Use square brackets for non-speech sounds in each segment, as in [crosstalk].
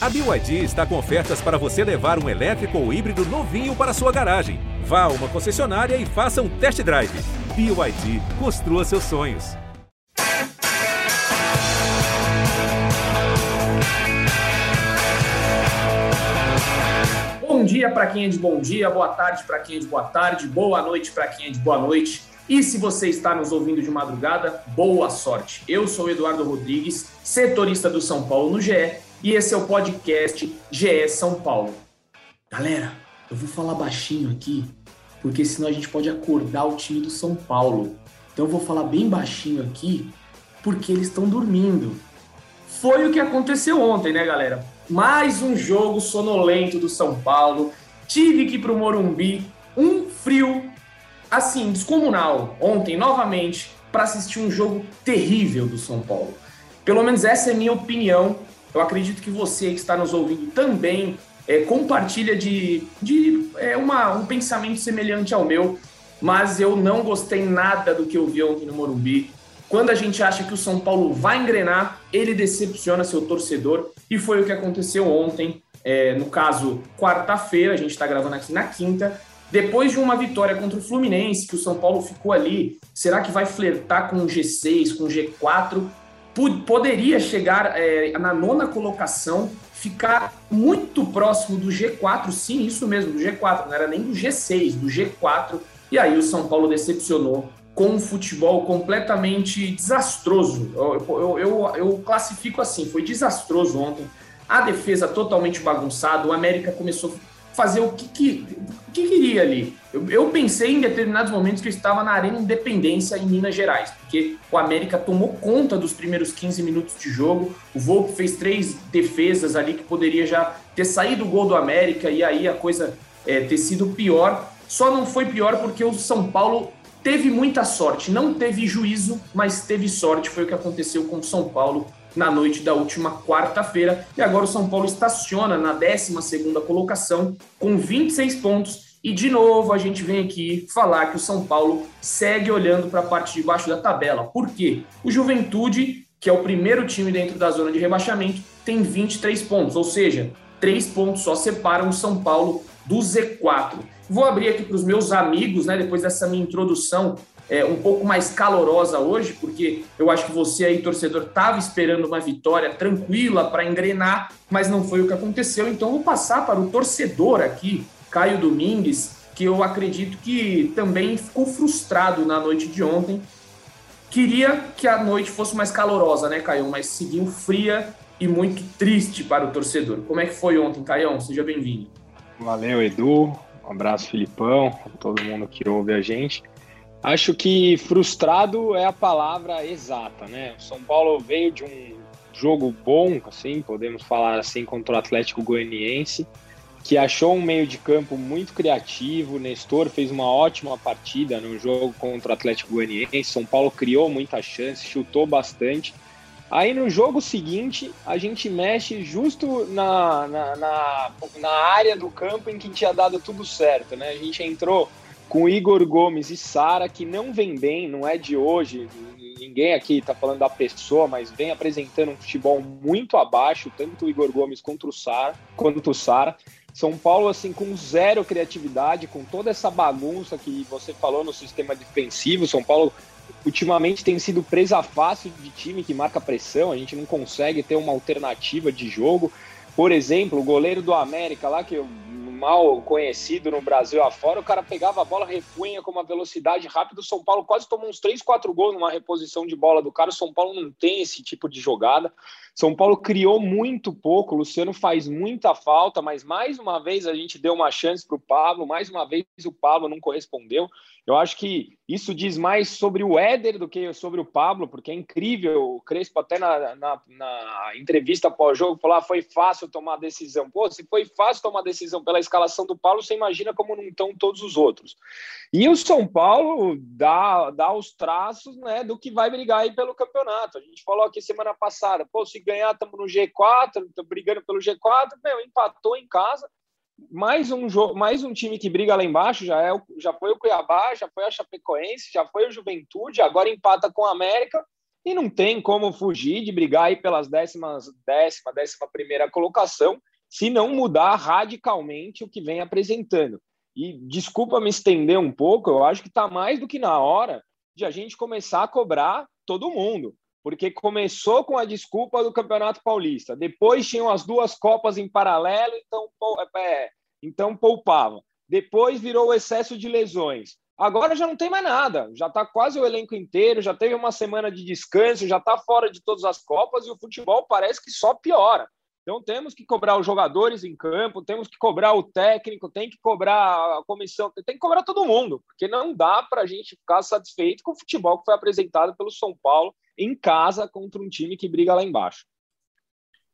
A BYD está com ofertas para você levar um elétrico ou híbrido novinho para sua garagem. Vá a uma concessionária e faça um test drive. BYD, construa seus sonhos. Bom dia para quem é de bom dia, boa tarde para quem é de boa tarde, boa noite para quem é de boa noite. E se você está nos ouvindo de madrugada, boa sorte. Eu sou Eduardo Rodrigues, setorista do São Paulo no GE e esse é o podcast GE São Paulo. Galera, eu vou falar baixinho aqui, porque senão a gente pode acordar o time do São Paulo. Então eu vou falar bem baixinho aqui, porque eles estão dormindo. Foi o que aconteceu ontem, né, galera? Mais um jogo sonolento do São Paulo. Tive que ir pro Morumbi, um frio assim descomunal ontem novamente para assistir um jogo terrível do São Paulo. Pelo menos essa é a minha opinião eu acredito que você que está nos ouvindo também é, compartilha de, de é, uma, um pensamento semelhante ao meu, mas eu não gostei nada do que eu vi ontem no Morumbi. Quando a gente acha que o São Paulo vai engrenar, ele decepciona seu torcedor, e foi o que aconteceu ontem. É, no caso, quarta-feira, a gente está gravando aqui na quinta, depois de uma vitória contra o Fluminense, que o São Paulo ficou ali, será que vai flertar com o G6, com o G4? Poderia chegar é, na nona colocação, ficar muito próximo do G4, sim, isso mesmo, do G4, não era nem do G6, do G4. E aí o São Paulo decepcionou com um futebol completamente desastroso. Eu, eu, eu, eu classifico assim, foi desastroso ontem. A defesa totalmente bagunçada, o América começou fazer o que, que, que queria ali. Eu, eu, pensei em determinados momentos que eu estava na Arena Independência em Minas Gerais, porque o América tomou conta dos primeiros 15 minutos de jogo. O Volpe fez três defesas ali que poderia já ter saído o gol do América e aí a coisa é, ter sido pior. Só não foi pior porque o São Paulo teve muita sorte, não teve juízo, mas teve sorte. Foi o que aconteceu com o São Paulo na noite da última quarta-feira. E agora o São Paulo estaciona na 12 colocação com 26 pontos. E de novo a gente vem aqui falar que o São Paulo segue olhando para a parte de baixo da tabela. Por quê? O Juventude, que é o primeiro time dentro da zona de rebaixamento, tem 23 pontos, ou seja, 3 pontos só separam o São Paulo do Z4. Vou abrir aqui para os meus amigos, né, depois dessa minha introdução é, um pouco mais calorosa hoje, porque eu acho que você aí, torcedor, estava esperando uma vitória tranquila para engrenar, mas não foi o que aconteceu. Então, vou passar para o torcedor aqui, Caio Domingues, que eu acredito que também ficou frustrado na noite de ontem. Queria que a noite fosse mais calorosa, né, Caio? Mas seguiu fria e muito triste para o torcedor. Como é que foi ontem, Caio? Seja bem-vindo. Valeu, Edu. Um abraço, Filipão, todo mundo que ouve a gente. Acho que frustrado é a palavra exata, né? O São Paulo veio de um jogo bom, assim, podemos falar assim, contra o Atlético Goianiense, que achou um meio de campo muito criativo. Nestor fez uma ótima partida no jogo contra o Atlético Goianiense. São Paulo criou muita chance, chutou bastante. Aí no jogo seguinte, a gente mexe justo na, na, na, na área do campo em que tinha dado tudo certo, né? A gente entrou com Igor Gomes e Sara, que não vem bem, não é de hoje, ninguém aqui está falando da pessoa, mas vem apresentando um futebol muito abaixo, tanto o Igor Gomes quanto o Sara, quanto o Sara. São Paulo, assim, com zero criatividade, com toda essa bagunça que você falou no sistema defensivo. São Paulo, ultimamente, tem sido presa fácil de time que marca pressão, a gente não consegue ter uma alternativa de jogo. Por exemplo, o goleiro do América lá, que eu mal conhecido no Brasil afora, o cara pegava a bola, repunha com uma velocidade rápida. O São Paulo quase tomou uns 3, 4 gols numa reposição de bola do cara. O São Paulo não tem esse tipo de jogada. São Paulo criou muito pouco, o Luciano faz muita falta, mas mais uma vez a gente deu uma chance para o Pablo, mais uma vez o Pablo não correspondeu. Eu acho que isso diz mais sobre o Éder do que sobre o Pablo, porque é incrível. O Crespo, até na, na, na entrevista pós-jogo, falou: ah, foi fácil tomar a decisão. Pô, se foi fácil tomar a decisão pela escalação do Paulo, você imagina como não estão todos os outros. E o São Paulo dá, dá os traços né, do que vai brigar aí pelo campeonato. A gente falou aqui semana passada: pô, se ganhar, estamos no G4, estamos brigando pelo G4. Meu, empatou em casa. Mais um, jogo, mais um time que briga lá embaixo já, é já foi o Cuiabá, já foi a Chapecoense, já foi o Juventude, agora empata com a América. e não tem como fugir de brigar aí pelas décimas, décima, décima primeira colocação, se não mudar radicalmente o que vem apresentando. E desculpa me estender um pouco, eu acho que está mais do que na hora de a gente começar a cobrar todo mundo, porque começou com a desculpa do Campeonato Paulista, depois tinham as duas Copas em paralelo, então, é, então poupava. Depois virou o excesso de lesões. Agora já não tem mais nada, já está quase o elenco inteiro, já teve uma semana de descanso, já está fora de todas as Copas e o futebol parece que só piora. Então temos que cobrar os jogadores em campo, temos que cobrar o técnico, tem que cobrar a comissão, tem que cobrar todo mundo, porque não dá para a gente ficar satisfeito com o futebol que foi apresentado pelo São Paulo em casa contra um time que briga lá embaixo.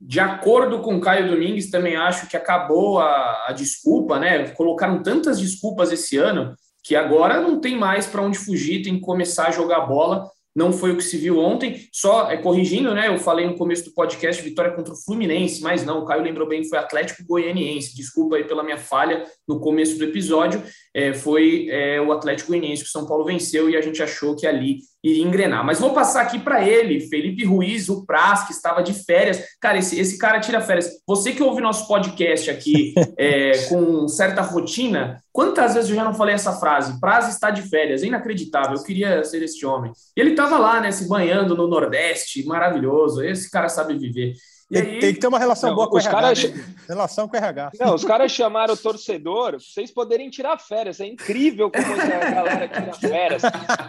De acordo com Caio Domingues, também acho que acabou a, a desculpa, né? Colocaram tantas desculpas esse ano que agora não tem mais para onde fugir, tem que começar a jogar bola não foi o que se viu ontem. Só é, corrigindo, né? Eu falei no começo do podcast vitória contra o Fluminense, mas não, o Caio lembrou bem, foi Atlético Goianiense. Desculpa aí pela minha falha no começo do episódio. É, foi é, o Atlético Goianiense que o São Paulo venceu e a gente achou que ali iria engrenar. Mas vou passar aqui para ele, Felipe Ruiz, o Praz, que estava de férias. Cara, esse, esse cara tira férias. Você que ouve nosso podcast aqui [laughs] é, com certa rotina, quantas vezes eu já não falei essa frase? Praz está de férias, é inacreditável. Eu queria ser este homem. E ele estava lá, né, se banhando no Nordeste, maravilhoso. Esse cara sabe viver. Tem, aí, tem, que ter uma relação não, boa com o RH. Caras, né? Relação com o RH. Não, os caras chamaram o torcedor pra vocês poderem tirar férias. É incrível como a galera tira férias.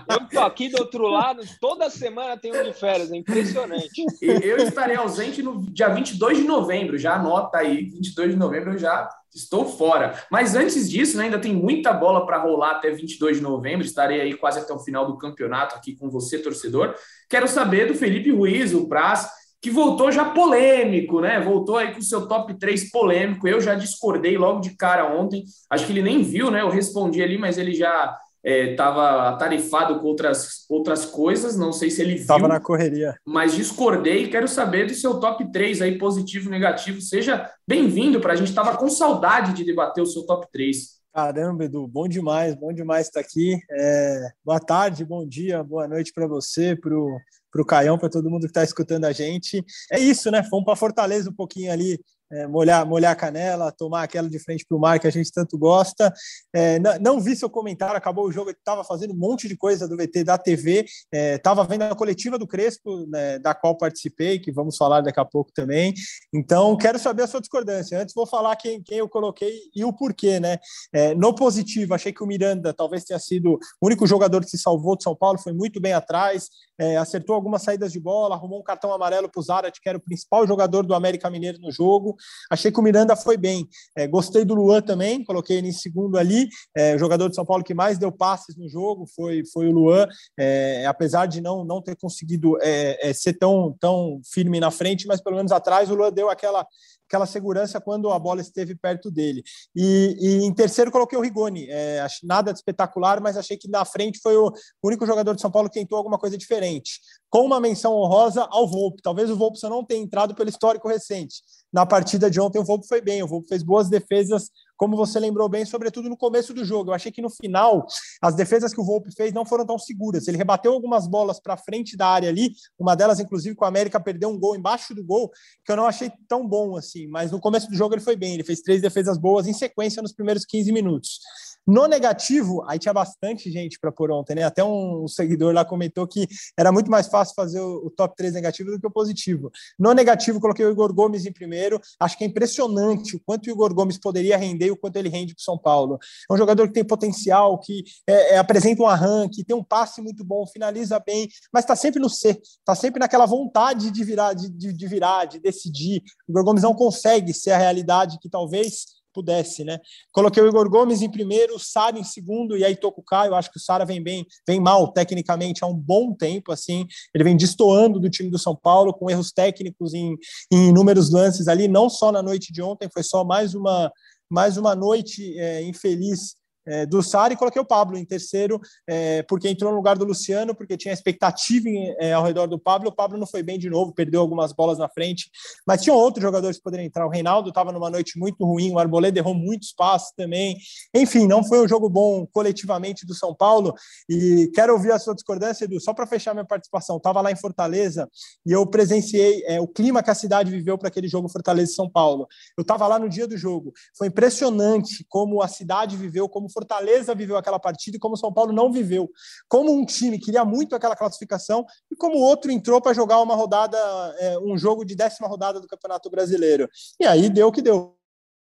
Eu tô aqui do outro lado, toda semana tem um de férias. É impressionante. Eu estarei ausente no dia 22 de novembro. Já anota aí, 22 de novembro eu já estou fora. Mas antes disso, né, ainda tem muita bola para rolar até 22 de novembro. Estarei aí quase até o final do campeonato aqui com você, torcedor. Quero saber do Felipe Ruiz, o Praz que voltou já polêmico, né? Voltou aí com o seu top 3 polêmico. Eu já discordei logo de cara ontem. Acho que ele nem viu, né? Eu respondi ali, mas ele já estava é, atarefado com outras, outras coisas. Não sei se ele viu. Estava na correria. Mas discordei. Quero saber do seu top 3 aí, positivo, negativo. Seja bem-vindo para a gente. Estava com saudade de debater o seu top 3. Caramba, Edu, bom demais, bom demais estar aqui. É, boa tarde, bom dia, boa noite para você, para o Caião, para todo mundo que está escutando a gente. É isso, né? Fomos para Fortaleza um pouquinho ali é, molhar, molhar a canela, tomar aquela de frente para o mar que a gente tanto gosta. É, não, não, vi seu comentário, acabou o jogo, estava fazendo um monte de coisa do VT da TV, estava é, vendo a coletiva do Crespo, né, da qual participei, que vamos falar daqui a pouco também. Então, quero saber a sua discordância. Antes, vou falar quem, quem eu coloquei e o porquê. Né? É, no positivo, achei que o Miranda talvez tenha sido o único jogador que se salvou de São Paulo, foi muito bem atrás, é, acertou algumas saídas de bola, arrumou um cartão amarelo para o Zarat, que era o principal jogador do América Mineiro no jogo. Achei que o Miranda foi bem. É, gostei do Luan também, coloquei ele em segundo ali. É, o jogador de São Paulo que mais deu passes no jogo foi, foi o Luan, é, apesar de não, não ter conseguido é, é, ser tão, tão firme na frente, mas pelo menos atrás o Luan deu aquela aquela segurança quando a bola esteve perto dele. E, e em terceiro coloquei o Rigoni. É, nada de espetacular, mas achei que na frente foi o único jogador de São Paulo que tentou alguma coisa diferente. Com uma menção honrosa ao Volpe. Talvez o Volpe só não tenha entrado pelo histórico recente. Na partida de ontem o Volpe foi bem, o Volpe fez boas defesas como você lembrou bem, sobretudo no começo do jogo. Eu achei que no final, as defesas que o Volpe fez não foram tão seguras. Ele rebateu algumas bolas para frente da área ali, uma delas, inclusive, com a América perdeu um gol embaixo do gol, que eu não achei tão bom assim. Mas no começo do jogo ele foi bem, ele fez três defesas boas em sequência nos primeiros 15 minutos. No negativo, aí tinha bastante gente para pôr ontem, né? Até um seguidor lá comentou que era muito mais fácil fazer o, top 3 negativo do que o positivo. No negativo, coloquei o Igor Gomes em primeiro. Acho que é impressionante o quanto o Igor Gomes poderia render e o quanto ele rende para o São Paulo. É um jogador que tem potencial, que é, é, apresenta um arranque, tem um passe muito bom, finaliza bem, mas está sempre no C, está sempre naquela vontade de virar, de, de, de virar, de decidir. O Igor Gomes não consegue ser a realidade que talvez pudesse, né? Coloquei o Igor Gomes em primeiro, o Sara em segundo, e aí tô com o Caio. Acho que o Sara vem bem, vem mal tecnicamente há um bom tempo, assim. Ele vem destoando do time do São Paulo, com erros técnicos em, em inúmeros lances ali, não só na noite de ontem, foi só mais uma, mais uma noite é, infeliz é, do Sara e coloquei o Pablo em terceiro, é, porque entrou no lugar do Luciano, porque tinha expectativa em, é, ao redor do Pablo. O Pablo não foi bem de novo, perdeu algumas bolas na frente, mas tinha outros jogadores que poderiam entrar. O Reinaldo estava numa noite muito ruim, o Arboleda errou muito espaço também. Enfim, não foi um jogo bom coletivamente do São Paulo. E quero ouvir a sua discordância, Edu, só para fechar minha participação. Estava lá em Fortaleza e eu presenciei é, o clima que a cidade viveu para aquele jogo Fortaleza e São Paulo. Eu estava lá no dia do jogo. Foi impressionante como a cidade viveu, como Fortaleza viveu aquela partida e como São Paulo não viveu. Como um time queria muito aquela classificação e como o outro entrou para jogar uma rodada, é, um jogo de décima rodada do Campeonato Brasileiro. E aí deu o que deu.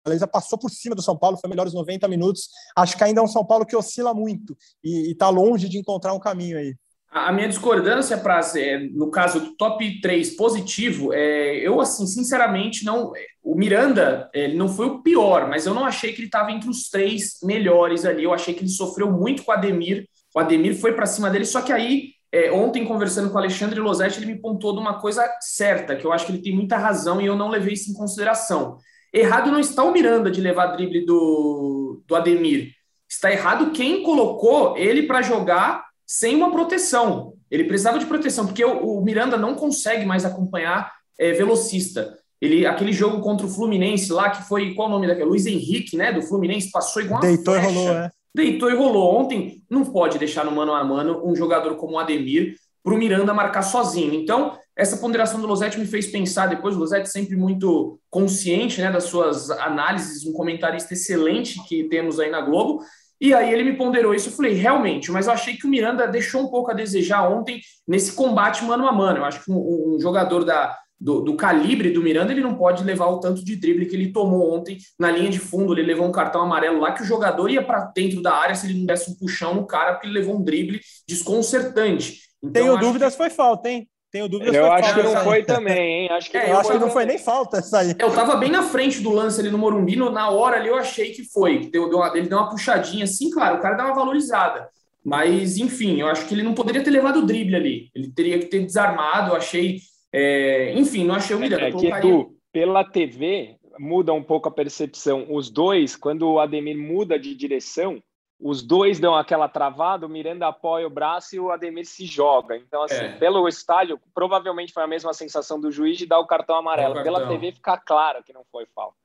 Fortaleza passou por cima do São Paulo, foi melhor os 90 minutos. Acho que ainda é um São Paulo que oscila muito e está longe de encontrar um caminho aí. A minha discordância, para é, no caso do top 3 positivo, é, eu, assim, sinceramente, não. O Miranda, ele não foi o pior, mas eu não achei que ele estava entre os três melhores ali. Eu achei que ele sofreu muito com o Ademir. O Ademir foi para cima dele, só que aí, é, ontem, conversando com o Alexandre Losetti, ele me pontuou de uma coisa certa, que eu acho que ele tem muita razão e eu não levei isso em consideração. Errado não está o Miranda de levar drible do, do Ademir. Está errado quem colocou ele para jogar sem uma proteção. Ele precisava de proteção, porque o, o Miranda não consegue mais acompanhar é, velocista. Ele, aquele jogo contra o Fluminense lá, que foi, qual o nome daquele? Luiz Henrique, né, do Fluminense, passou igual Deitou e rolou, é. Deitou e rolou. Ontem, não pode deixar no mano a mano um jogador como o Ademir para o Miranda marcar sozinho. Então, essa ponderação do Losetti me fez pensar depois, o Losetti sempre muito consciente né, das suas análises, um comentarista excelente que temos aí na Globo, e aí ele me ponderou isso, eu falei, realmente, mas eu achei que o Miranda deixou um pouco a desejar ontem nesse combate mano a mano. Eu acho que um, um jogador da, do, do, calibre do Miranda, ele não pode levar o tanto de drible que ele tomou ontem na linha de fundo. Ele levou um cartão amarelo lá que o jogador ia para dentro da área se ele não desse um puxão no cara, porque ele levou um drible desconcertante. Então, Tenho dúvidas, que... foi falta, hein? Tenho dúvidas. Eu acho que não foi também, hein? Acho que, é, eu acho que não foi nem falta essa aí. Eu tava bem na frente do lance ali no Morumbi, na hora ali eu achei que foi. Deu, deu uma, ele deu uma puxadinha assim, claro, o cara dá uma valorizada. Mas, enfim, eu acho que ele não poderia ter levado o drible ali. Ele teria que ter desarmado, eu achei. É, enfim, não achei o melhor. É, que tu, pela TV, muda um pouco a percepção. Os dois, quando o Ademir muda de direção, os dois dão aquela travada, o Miranda apoia o braço e o Ademir se joga. Então, assim, é. pelo estádio, provavelmente foi a mesma sensação do juiz de dar o cartão amarelo. O cartão. Pela TV fica claro que não foi falta.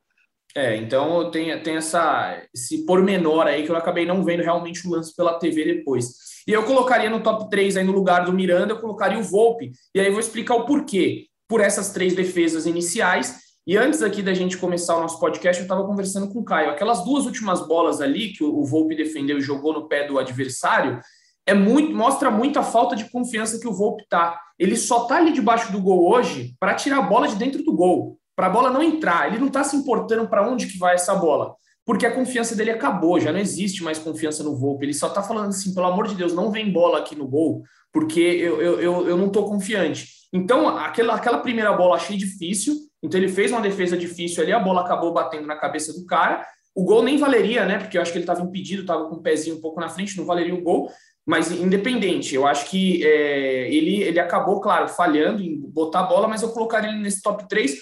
É, então tem, tem essa, esse pormenor aí que eu acabei não vendo realmente o lance pela TV depois. E eu colocaria no top 3 aí no lugar do Miranda, eu colocaria o Volpe. E aí eu vou explicar o porquê. Por essas três defesas iniciais e antes aqui da gente começar o nosso podcast, eu estava conversando com o Caio. Aquelas duas últimas bolas ali que o Volpe defendeu e jogou no pé do adversário, é muito mostra muito a falta de confiança que o Volpe tá. Ele só tá ali debaixo do gol hoje para tirar a bola de dentro do gol, para a bola não entrar. Ele não está se importando para onde que vai essa bola, porque a confiança dele acabou, já não existe mais confiança no Volpe. Ele só tá falando assim, pelo amor de Deus, não vem bola aqui no gol, porque eu, eu, eu, eu não tô confiante. Então, aquela, aquela primeira bola achei difícil, então ele fez uma defesa difícil ali, a bola acabou batendo na cabeça do cara. O gol nem valeria, né? Porque eu acho que ele estava impedido, estava com o pezinho um pouco na frente, não valeria o gol. Mas independente, eu acho que é, ele, ele acabou, claro, falhando em botar a bola, mas eu colocaria ele nesse top 3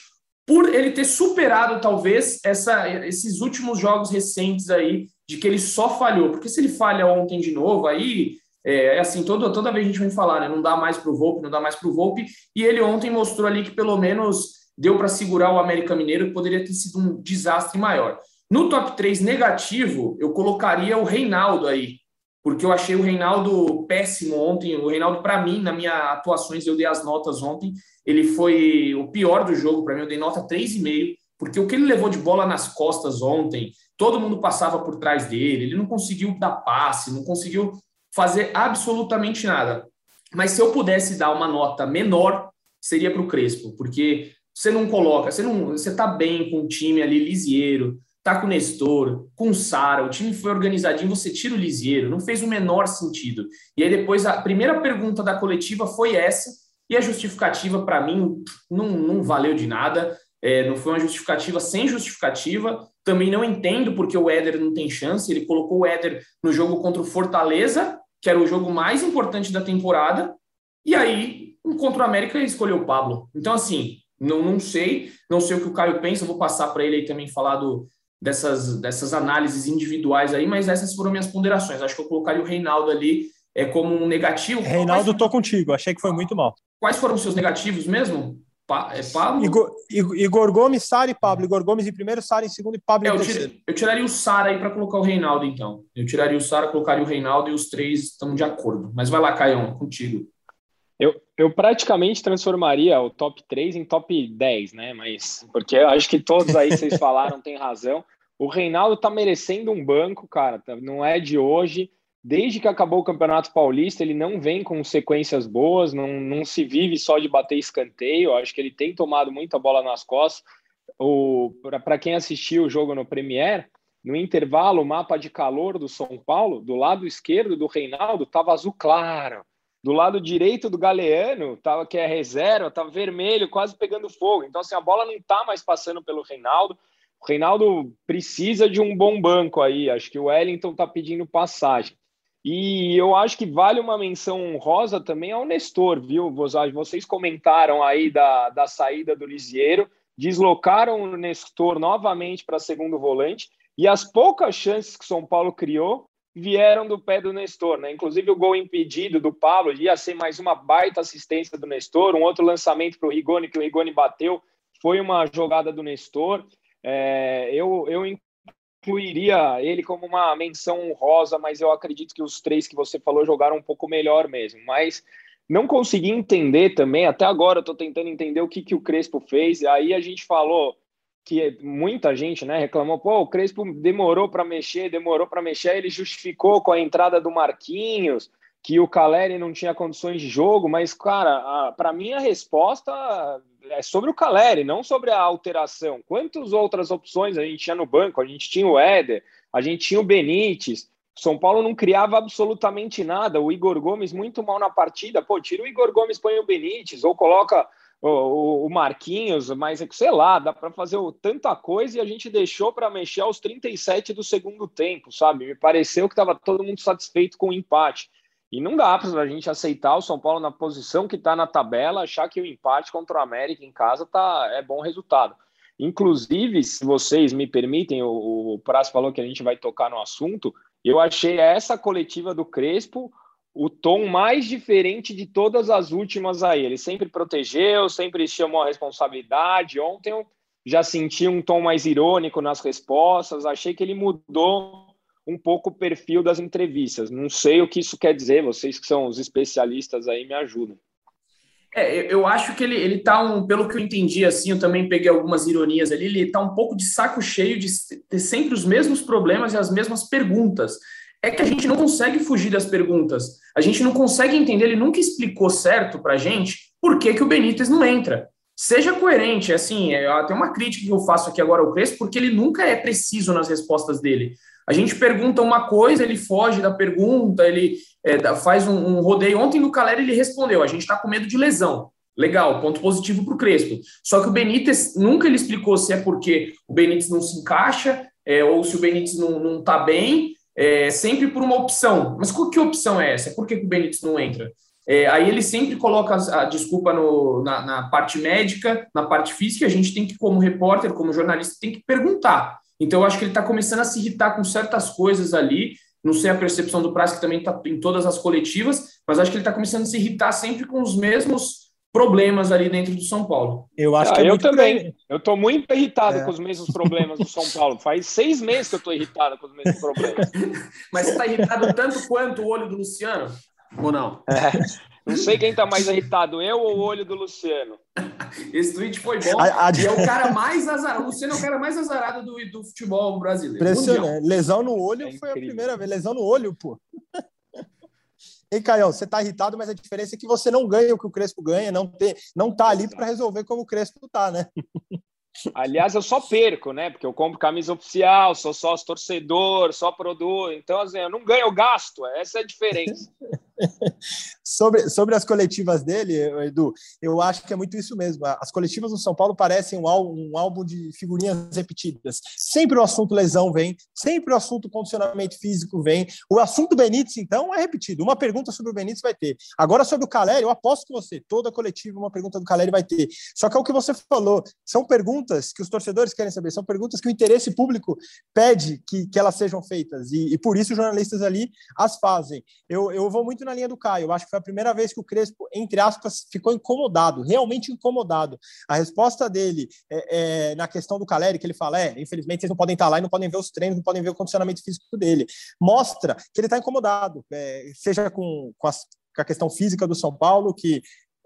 por ele ter superado, talvez, essa, esses últimos jogos recentes aí, de que ele só falhou. Porque se ele falha ontem de novo, aí é, é assim, toda, toda vez a gente vem falar, né? Não dá mais para o Volpe, não dá mais para o Volpe. E ele ontem mostrou ali que pelo menos deu para segurar o América Mineiro, que poderia ter sido um desastre maior. No top 3 negativo, eu colocaria o Reinaldo aí, porque eu achei o Reinaldo péssimo ontem. O Reinaldo, para mim, na minha atuações, eu dei as notas ontem, ele foi o pior do jogo para mim, eu dei nota 3,5, porque o que ele levou de bola nas costas ontem, todo mundo passava por trás dele, ele não conseguiu dar passe, não conseguiu fazer absolutamente nada. Mas se eu pudesse dar uma nota menor, seria para o Crespo, porque você não coloca, você não, você tá bem com o time ali, Lisieiro, tá com o Nestor, com o Sara, o time foi organizadinho, você tira o Lisieiro, não fez o menor sentido. E aí depois a primeira pergunta da coletiva foi essa, e a justificativa para mim não, não valeu de nada, é, não foi uma justificativa sem justificativa. Também não entendo porque o Éder não tem chance. Ele colocou o Éder no jogo contra o Fortaleza, que era o jogo mais importante da temporada, e aí, contra o América, ele escolheu o Pablo. Então, assim, não, não sei, não sei o que o Caio pensa, vou passar para ele aí também falar do, dessas, dessas análises individuais aí, mas essas foram minhas ponderações. Acho que eu colocaria o Reinaldo ali é, como um negativo. Reinaldo, tô contigo, achei que foi muito mal. Quais foram os seus negativos mesmo? Pa, é Pablo? Igor, Igor Gomes, Sara e Pablo. Igor Gomes em primeiro, Sara em segundo e Pablo é, em eu terceiro. eu tiraria o Sara aí para colocar o Reinaldo, então. Eu tiraria o Sara, colocaria o Reinaldo e os três estão de acordo. Mas vai lá, Caião, contigo. Eu, eu praticamente transformaria o top 3 em top 10, né? Mas porque eu acho que todos aí vocês [laughs] falaram têm razão. O Reinaldo tá merecendo um banco, cara. Tá, não é de hoje. Desde que acabou o Campeonato Paulista, ele não vem com sequências boas, não, não se vive só de bater escanteio. Eu acho que ele tem tomado muita bola nas costas. Para quem assistiu o jogo no Premier, no intervalo, o mapa de calor do São Paulo, do lado esquerdo do Reinaldo, estava azul claro do lado direito do Galeano, tava, que é reserva, tá vermelho, quase pegando fogo. Então, assim, a bola não tá mais passando pelo Reinaldo. O Reinaldo precisa de um bom banco aí. Acho que o Wellington tá pedindo passagem. E eu acho que vale uma menção honrosa também ao Nestor, viu? Vocês comentaram aí da, da saída do Lisieiro, deslocaram o Nestor novamente para segundo volante, e as poucas chances que São Paulo criou, vieram do pé do Nestor, né? Inclusive o gol impedido do Pablo ia ser mais uma baita assistência do Nestor, um outro lançamento para o Rigoni que o Rigoni bateu, foi uma jogada do Nestor. É, eu, eu incluiria ele como uma menção honrosa, mas eu acredito que os três que você falou jogaram um pouco melhor mesmo. Mas não consegui entender também, até agora eu estou tentando entender o que, que o Crespo fez. Aí a gente falou que muita gente né, reclamou, pô, o Crespo demorou para mexer, demorou para mexer, ele justificou com a entrada do Marquinhos, que o Caleri não tinha condições de jogo, mas, cara, para mim a resposta é sobre o Caleri, não sobre a alteração. Quantas outras opções a gente tinha no banco? A gente tinha o Éder, a gente tinha o Benítez, São Paulo não criava absolutamente nada, o Igor Gomes muito mal na partida, pô, tira o Igor Gomes, põe o Benítez, ou coloca o, o Marquinhos, mas sei lá, dá para fazer tanta coisa e a gente deixou para mexer aos 37 do segundo tempo, sabe? Me pareceu que estava todo mundo satisfeito com o empate. E não dá para a gente aceitar o São Paulo na posição que está na tabela, achar que o empate contra o América em casa tá, é bom resultado. Inclusive, se vocês me permitem, o, o falou que a gente vai tocar no assunto, eu achei essa coletiva do Crespo o tom mais diferente de todas as últimas aí. Ele sempre protegeu, sempre chamou a responsabilidade. Ontem eu já senti um tom mais irônico nas respostas. Achei que ele mudou um pouco o perfil das entrevistas. Não sei o que isso quer dizer, vocês que são os especialistas aí me ajudam. É, eu acho que ele, ele tá um, pelo que eu entendi, assim, eu também peguei algumas ironias ali, ele tá um pouco de saco cheio de ter sempre os mesmos problemas e as mesmas perguntas é que a gente não consegue fugir das perguntas. A gente não consegue entender, ele nunca explicou certo para a gente por que, que o Benítez não entra. Seja coerente, assim, é, tem uma crítica que eu faço aqui agora ao Crespo, porque ele nunca é preciso nas respostas dele. A gente pergunta uma coisa, ele foge da pergunta, ele é, faz um, um, rodeio. Ontem no Calera ele respondeu: a gente está com medo de lesão. Legal, ponto positivo para o Crespo. Só que o Benítez nunca ele explicou se é porque o Benítez não se encaixa, é, ou se o Benítez não está bem, é, sempre por uma opção. Mas que opção é essa? Por que, que o Benítez não entra? É, aí ele sempre coloca a, a desculpa no, na, na, parte médica, na parte física, a gente tem que, como repórter, como jornalista, tem que perguntar. Então, eu acho que ele está começando a se irritar com certas coisas ali. Não sei a percepção do Prazo, que também está em todas as coletivas, mas acho que ele está começando a se irritar sempre com os mesmos problemas ali dentro do São Paulo. Eu acho ah, que é eu também. Eu estou muito irritado é. com os mesmos problemas do São Paulo. Faz seis meses que eu estou irritado com os mesmos problemas. [laughs] Mas você está irritado tanto quanto o olho do Luciano? Ou não? É. Não sei quem está mais irritado, eu ou o olho do Luciano. [laughs] Esse tweet foi bom. A, a... E é o cara mais azarado. O Luciano é o cara mais azarado do, do futebol brasileiro. Impressionante. Lesão no olho é foi a primeira vez. Lesão no olho, pô. Ei, Caio, você está irritado, mas a diferença é que você não ganha o que o Crespo ganha, não, tem, não tá ali para resolver como o Crespo tá, né? Aliás, eu só perco, né? Porque eu compro camisa oficial, sou sócio torcedor, só produzo. Então, assim, eu não ganho, eu gasto. Essa é a diferença. [laughs] sobre, sobre as coletivas dele, Edu, eu acho que é muito isso mesmo. As coletivas do São Paulo parecem um álbum, um álbum de figurinhas repetidas. Sempre o assunto lesão vem, sempre o assunto condicionamento físico vem. O assunto Benítez, então, é repetido. Uma pergunta sobre o Benítez vai ter. Agora, sobre o Caleri, eu aposto com você, toda coletiva, uma pergunta do Caleri vai ter. Só que é o que você falou, são perguntas que os torcedores querem saber, são perguntas que o interesse público pede que, que elas sejam feitas. E, e por isso os jornalistas ali as fazem. Eu, eu vou muito na linha do Caio. Eu acho que foi a primeira vez que o Crespo, entre aspas, ficou incomodado, realmente incomodado. A resposta dele é, é, na questão do Caleri, que ele fala: é, infelizmente vocês não podem estar lá e não podem ver os treinos, não podem ver o condicionamento físico dele. Mostra que ele está incomodado, é, seja com, com, as, com a questão física do São Paulo, que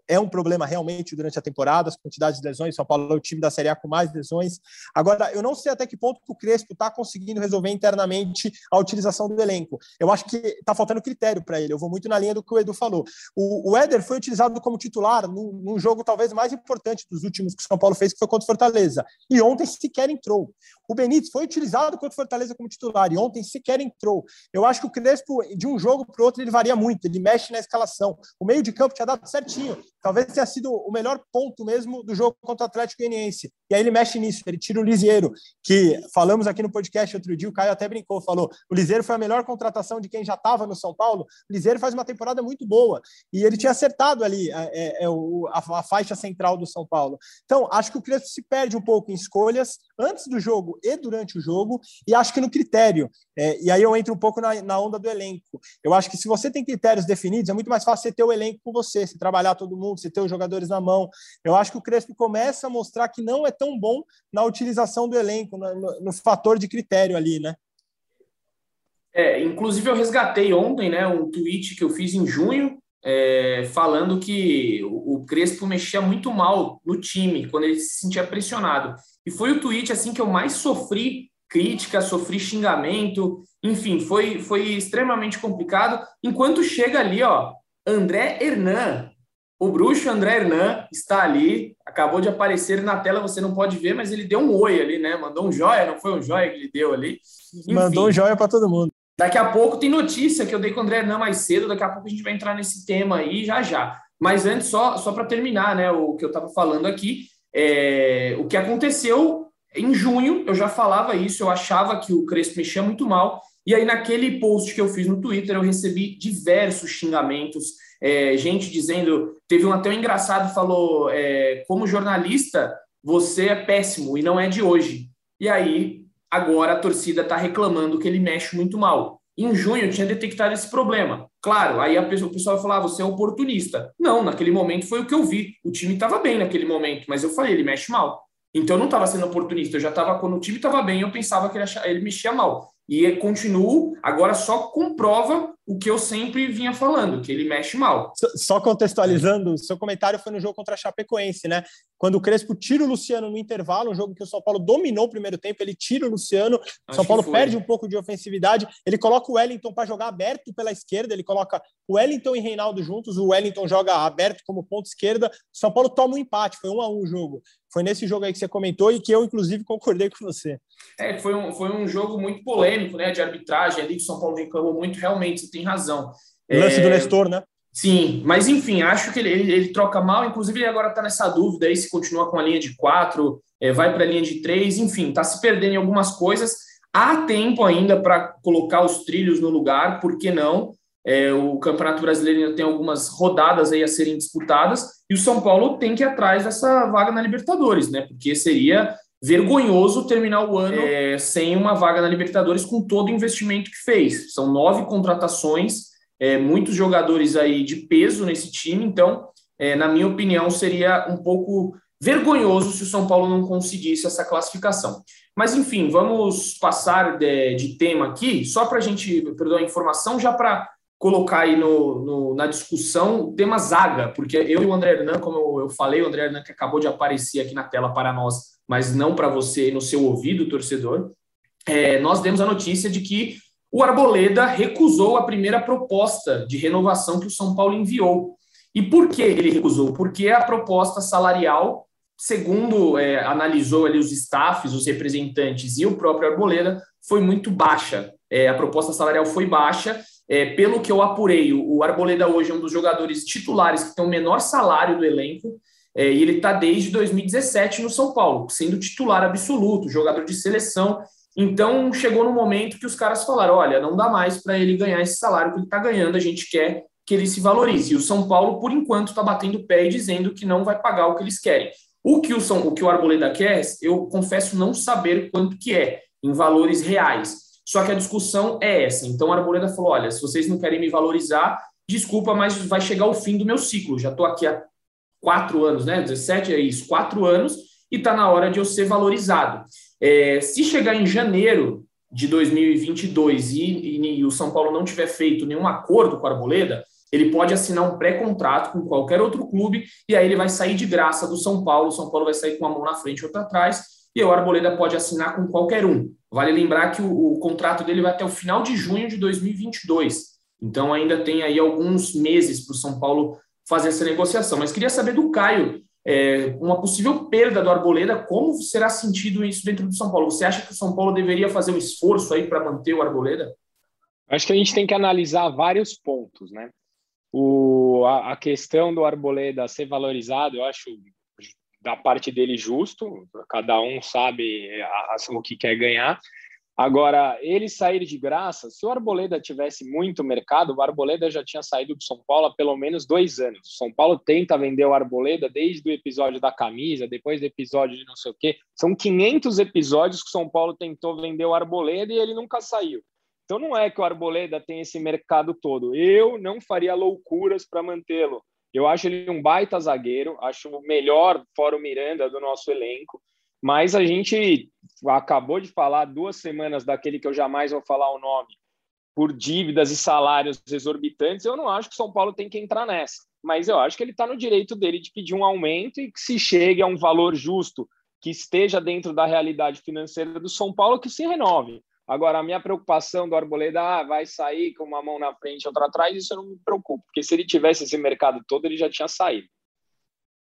é um problema realmente durante a temporada, as quantidades de lesões. São Paulo é o time da Série A com mais lesões. Agora, eu não sei até que ponto o Crespo está conseguindo resolver internamente a utilização do elenco. Eu acho que está faltando critério para ele. Eu vou muito na linha do que o Edu falou. O, o Éder foi utilizado como titular num, num, jogo talvez mais importante dos últimos que o São Paulo fez, que foi contra o Fortaleza. E ontem sequer entrou. O Benítez foi utilizado contra o Fortaleza como titular e ontem sequer entrou. Eu acho que o Crespo, de um jogo para o outro, ele varia muito, ele mexe na escalação. O meio de campo tinha dado certinho talvez tenha sido o melhor ponto mesmo do jogo contra o Atlético Goianiense. E aí ele mexe nisso, ele tira o Lisieiro, que falamos aqui no podcast outro dia, o Caio até brincou, falou, o Lisieiro foi a melhor contratação de quem já estava no São Paulo. O Lisieiro faz uma temporada muito boa e ele tinha acertado ali é, é, é a, a, faixa central do São Paulo. Então, acho que o Crespo se perde um pouco em escolhas antes do jogo e durante o jogo, e acho que no critério. É, e aí eu entro um pouco na, na onda do elenco. Eu acho que se você tem critérios definidos, é muito mais fácil você ter o elenco com você, se trabalhar todo mundo, você ter os jogadores na mão. Eu acho que o Crespo começa a mostrar que não é tão bom na utilização do elenco, no, no, fator de critério ali, né? É, inclusive eu resgatei ontem, né, um tweet que eu fiz em junho, é, falando que o Crespo mexia muito mal no time quando ele se sentia pressionado. E foi o tweet assim que eu mais sofri crítica, sofri xingamento, enfim, foi, foi extremamente complicado. Enquanto chega ali, ó, André Hernan, o bruxo André Hernan está ali, acabou de aparecer na tela, você não pode ver, mas ele deu um oi ali, né? Mandou um joia, não foi um joia que ele deu ali? Enfim, Mandou um joia para todo mundo. Daqui a pouco tem notícia que eu dei com o André Hernan mais cedo, daqui a pouco a gente vai entrar nesse tema aí já já. Mas antes, só, só para terminar, né, o que eu estava falando aqui, é, o que aconteceu em junho, eu já falava isso, eu achava que o Crespo mexia muito mal, e aí naquele post que eu fiz no Twitter, eu recebi diversos xingamentos, é, gente dizendo, teve um até um engraçado falou, é, como jornalista você é péssimo e não é de hoje. E aí agora a torcida está reclamando que ele mexe muito mal. Em junho eu tinha detectado esse problema. Claro, aí a pessoa, o pessoal falar, ah, você é oportunista. Não, naquele momento foi o que eu vi. O time estava bem naquele momento, mas eu falei, ele mexe mal. Então eu não estava sendo oportunista, eu já estava, quando o time estava bem, eu pensava que ele, achava, ele mexia mal. E continuo, agora só comprova o que eu sempre vinha falando, que ele mexe mal. Só contextualizando, seu comentário foi no jogo contra a Chapecoense, né? Quando o Crespo tira o Luciano no intervalo, um jogo que o São Paulo dominou o primeiro tempo, ele tira o Luciano, o São Paulo perde um pouco de ofensividade, ele coloca o Wellington para jogar aberto pela esquerda, ele coloca o Wellington e Reinaldo juntos, o Wellington joga aberto como ponto esquerda, o São Paulo toma um empate, foi um a um o jogo. Foi nesse jogo aí que você comentou e que eu, inclusive, concordei com você. É, foi um, foi um jogo muito polêmico, né, de arbitragem ali, que o São Paulo reclamou muito, realmente, você tem razão. O lance é... do Nestor, né? Sim, mas enfim, acho que ele, ele, ele troca mal, inclusive ele agora está nessa dúvida aí se continua com a linha de quatro, é, vai para a linha de três, enfim, está se perdendo em algumas coisas. Há tempo ainda para colocar os trilhos no lugar, por que não? É, o Campeonato Brasileiro ainda tem algumas rodadas aí a serem disputadas e o São Paulo tem que ir atrás dessa vaga na Libertadores, né? Porque seria vergonhoso terminar o ano é, sem uma vaga na Libertadores com todo o investimento que fez. São nove contratações, é, muitos jogadores aí de peso nesse time, então, é, na minha opinião, seria um pouco vergonhoso se o São Paulo não conseguisse essa classificação. Mas, enfim, vamos passar de, de tema aqui, só para a gente, perdão, a informação, já para colocar aí no, no, na discussão o tema zaga, porque eu e o André Hernan, como eu falei, o André Hernan que acabou de aparecer aqui na tela para nós, mas não para você no seu ouvido, torcedor, é, nós demos a notícia de que o Arboleda recusou a primeira proposta de renovação que o São Paulo enviou. E por que ele recusou? Porque a proposta salarial, segundo é, analisou ali os staffs, os representantes e o próprio Arboleda, foi muito baixa. É, a proposta salarial foi baixa é, pelo que eu apurei, o Arboleda hoje é um dos jogadores titulares que tem o menor salário do elenco, é, e ele está desde 2017 no São Paulo, sendo titular absoluto, jogador de seleção. Então chegou no momento que os caras falaram: olha, não dá mais para ele ganhar esse salário que ele está ganhando, a gente quer que ele se valorize. E o São Paulo, por enquanto, está batendo o pé e dizendo que não vai pagar o que eles querem. O que o, São, o que o Arboleda quer, eu confesso não saber quanto que é, em valores reais. Só que a discussão é essa. Então a Arboleda falou: olha, se vocês não querem me valorizar, desculpa, mas vai chegar o fim do meu ciclo. Já estou aqui há quatro anos, né? 17 é isso, quatro anos, e está na hora de eu ser valorizado. É, se chegar em janeiro de 2022 e, e, e, o São Paulo não tiver feito nenhum acordo com a Arboleda, ele pode assinar um pré-contrato com qualquer outro clube e aí ele vai sair de graça do São Paulo. O São Paulo vai sair com uma mão na frente e outra atrás e o Arboleda pode assinar com qualquer um. Vale lembrar que o, o, contrato dele vai até o final de junho de 2022. Então ainda tem aí alguns meses para o São Paulo fazer essa negociação. Mas queria saber do Caio, é, uma possível perda do Arboleda, como será sentido isso dentro do São Paulo? Você acha que o São Paulo deveria fazer um esforço aí para manter o Arboleda? Acho que a gente tem que analisar vários pontos, né? O, a, a questão do Arboleda ser valorizado, eu acho da parte dele justo, cada um sabe a, a, o que quer ganhar. Agora, ele sair de graça, se o Arboleda tivesse muito mercado, o Arboleda já tinha saído do São Paulo há pelo menos dois anos. O São Paulo tenta vender o Arboleda desde o episódio da camisa, depois do episódio de não sei o quê. São 500 episódios que o São Paulo tentou vender o Arboleda e ele nunca saiu. Então não é que o Arboleda tem esse mercado todo. Eu não faria loucuras para mantê-lo. Eu acho ele um baita zagueiro, acho o melhor fora o Miranda do nosso elenco, mas a gente acabou de falar duas semanas daquele que eu jamais vou falar o nome, por dívidas e salários exorbitantes, eu não acho que o São Paulo tem que entrar nessa. Mas eu acho que ele está no direito dele de pedir um aumento e que se chegue a um valor justo, que esteja dentro da realidade financeira do São Paulo, que se renove. Agora, a minha preocupação do Arboleda ah, vai sair com uma mão na frente e outra atrás, isso eu não me preocupo, porque se ele tivesse esse mercado todo, ele já tinha saído.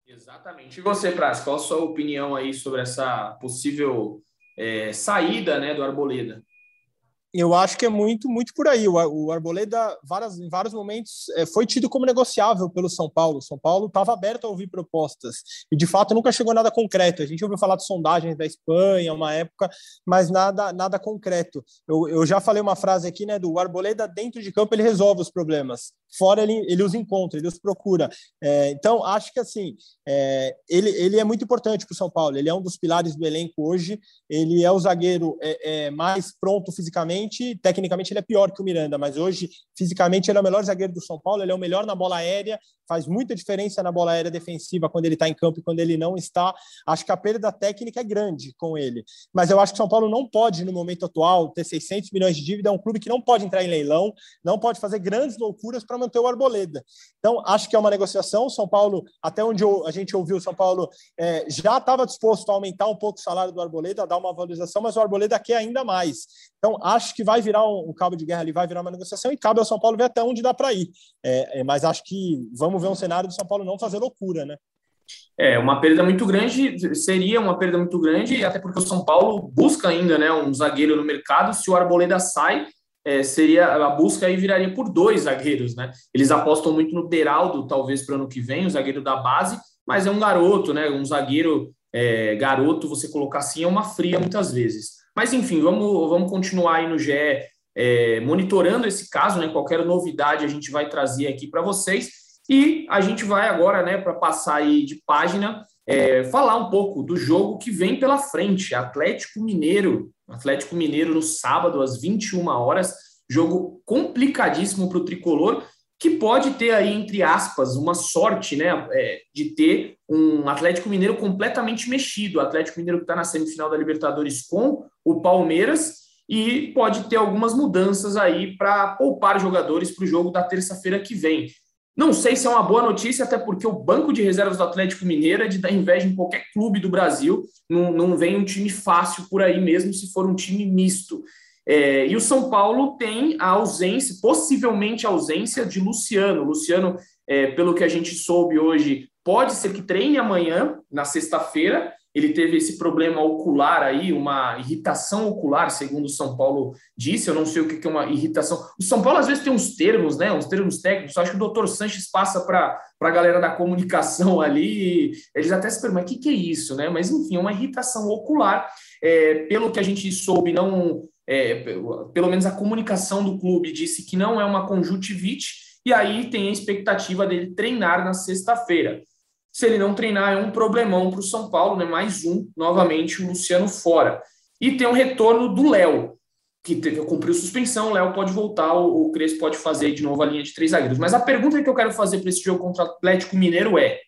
Exatamente. E você, Praz, qual a sua opinião aí sobre essa possível é, saída né, do Arboleda? Eu acho que é muito, muito por aí. O, o Arboleda, várias, em vários momentos, é, foi tido como negociável pelo São Paulo. São Paulo estava aberto a ouvir propostas e, de fato, nunca chegou nada concreto. A gente ouviu falar de sondagens da Espanha, uma época, mas nada, nada concreto. Eu, eu já falei uma frase aqui, né, do Arboleda dentro de campo ele resolve os problemas, fora ele, ele os encontra, ele os procura. É, então, acho que assim, é, ele, ele é muito importante para o São Paulo. Ele é um dos pilares do elenco hoje. Ele é o zagueiro é, é mais pronto fisicamente tecnicamente ele é pior que o Miranda, mas hoje, fisicamente, ele é o melhor zagueiro do São Paulo, ele é o melhor na bola aérea, faz muita diferença na bola aérea defensiva quando ele está em campo e quando ele não está. Acho que a perda técnica é grande com ele. Mas eu acho que o São Paulo não pode, no momento atual, ter 600 milhões de dívida. É um clube que não pode entrar em leilão, não pode fazer grandes loucuras para manter o Arboleda. Então, acho que é uma negociação. São Paulo, até onde a gente ouviu, São Paulo é, já estava disposto a aumentar um pouco o salário do Arboleda, a dar uma valorização, mas o Arboleda quer ainda mais. Então, acho que vai virar um, um cabo de guerra ali, vai virar uma negociação e cabe ao São Paulo ver até onde dá para ir. É, é, mas acho que vamos vamos ver um cenário do São Paulo não fazer loucura, né? É, uma perda muito grande, seria uma perda muito grande, até porque o São Paulo busca ainda né, um zagueiro no mercado. Se o Arboleda sai, é, seria a busca aí viraria por dois zagueiros, né? Eles apostam muito no Beraldo, talvez para o ano que vem, o zagueiro da base, mas é um garoto, né? Um zagueiro é, garoto, você colocar assim, é uma fria muitas vezes. Mas enfim, vamos, vamos continuar aí no GE é, monitorando esse caso, né? Qualquer novidade a gente vai trazer aqui para vocês. E a gente vai agora, né, para passar aí de página, é, falar um pouco do jogo que vem pela frente. Atlético Mineiro, Atlético Mineiro no sábado às 21 horas, jogo complicadíssimo para o tricolor, que pode ter aí, entre aspas, uma sorte né, é, de ter um Atlético Mineiro completamente mexido. O Atlético Mineiro que está na semifinal da Libertadores com o Palmeiras e pode ter algumas mudanças aí para poupar jogadores para o jogo da terça-feira que vem. Não sei se é uma boa notícia, até porque o banco de reservas do Atlético Mineiro é de dar inveja em qualquer clube do Brasil. Não, não vem um time fácil por aí, mesmo se for um time misto. É, e o São Paulo tem a ausência, possivelmente a ausência de Luciano. Luciano, é, pelo que a gente soube hoje, pode ser que treine amanhã, na sexta-feira, ele teve esse problema ocular aí, uma irritação ocular, segundo o São Paulo disse. Eu não sei o que é uma irritação. O São Paulo às vezes tem uns termos, né? Uns termos técnicos. Eu acho que o doutor Sanches passa para a galera da comunicação ali. Eles até se perguntam, mas o que, é isso, né? Mas enfim, uma irritação ocular. É, pelo que a gente soube, não. É, pelo menos a comunicação do clube disse que não é uma conjuntivite, e aí tem a expectativa dele treinar na sexta-feira. Se ele não treinar, é um problemão para o São Paulo, né? Mais um, novamente, o Luciano fora. E tem um retorno do Léo, que teve, cumpriu suspensão, o Léo pode voltar, o, Crespo pode fazer de novo a linha de três zagueiros. Mas a pergunta que eu quero fazer para esse jogo contra o Atlético Mineiro é: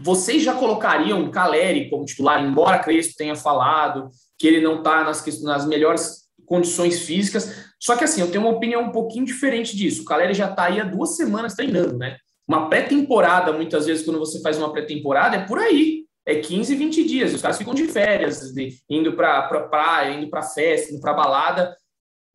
vocês já colocariam Caleri como titular, embora Crespo tenha falado que ele não está nas, nas melhores condições físicas? Só que assim, eu tenho uma opinião um pouquinho diferente disso. O Caleri já está aí há duas semanas treinando, né? Uma pré-temporada, muitas vezes, quando você faz uma pré-temporada, é por aí. É 15, 20 dias. Os caras ficam de férias, de, indo para pra praia, indo para festa, indo para balada.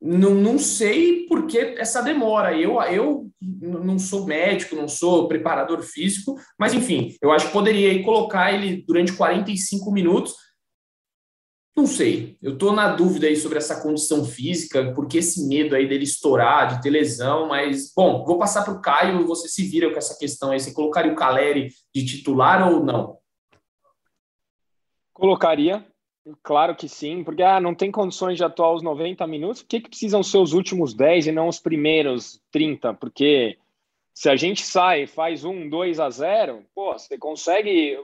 Não, não sei por que essa demora. Eu, eu não sou médico, não sou preparador físico, mas enfim, eu acho que poderia colocar ele durante 45 minutos não sei, eu estou na dúvida aí sobre essa condição física, porque esse medo aí dele estourar, de ter lesão, mas, bom, vou passar para o Caio, você se vira com essa questão aí, você colocaria o Caleri de titular ou não? Colocaria, claro que sim, porque ah, não tem condições de atuar os 90 minutos, por que, que precisam ser os últimos 10 e não os primeiros 30? Porque se a gente sai faz um 2 a 0, pô, você consegue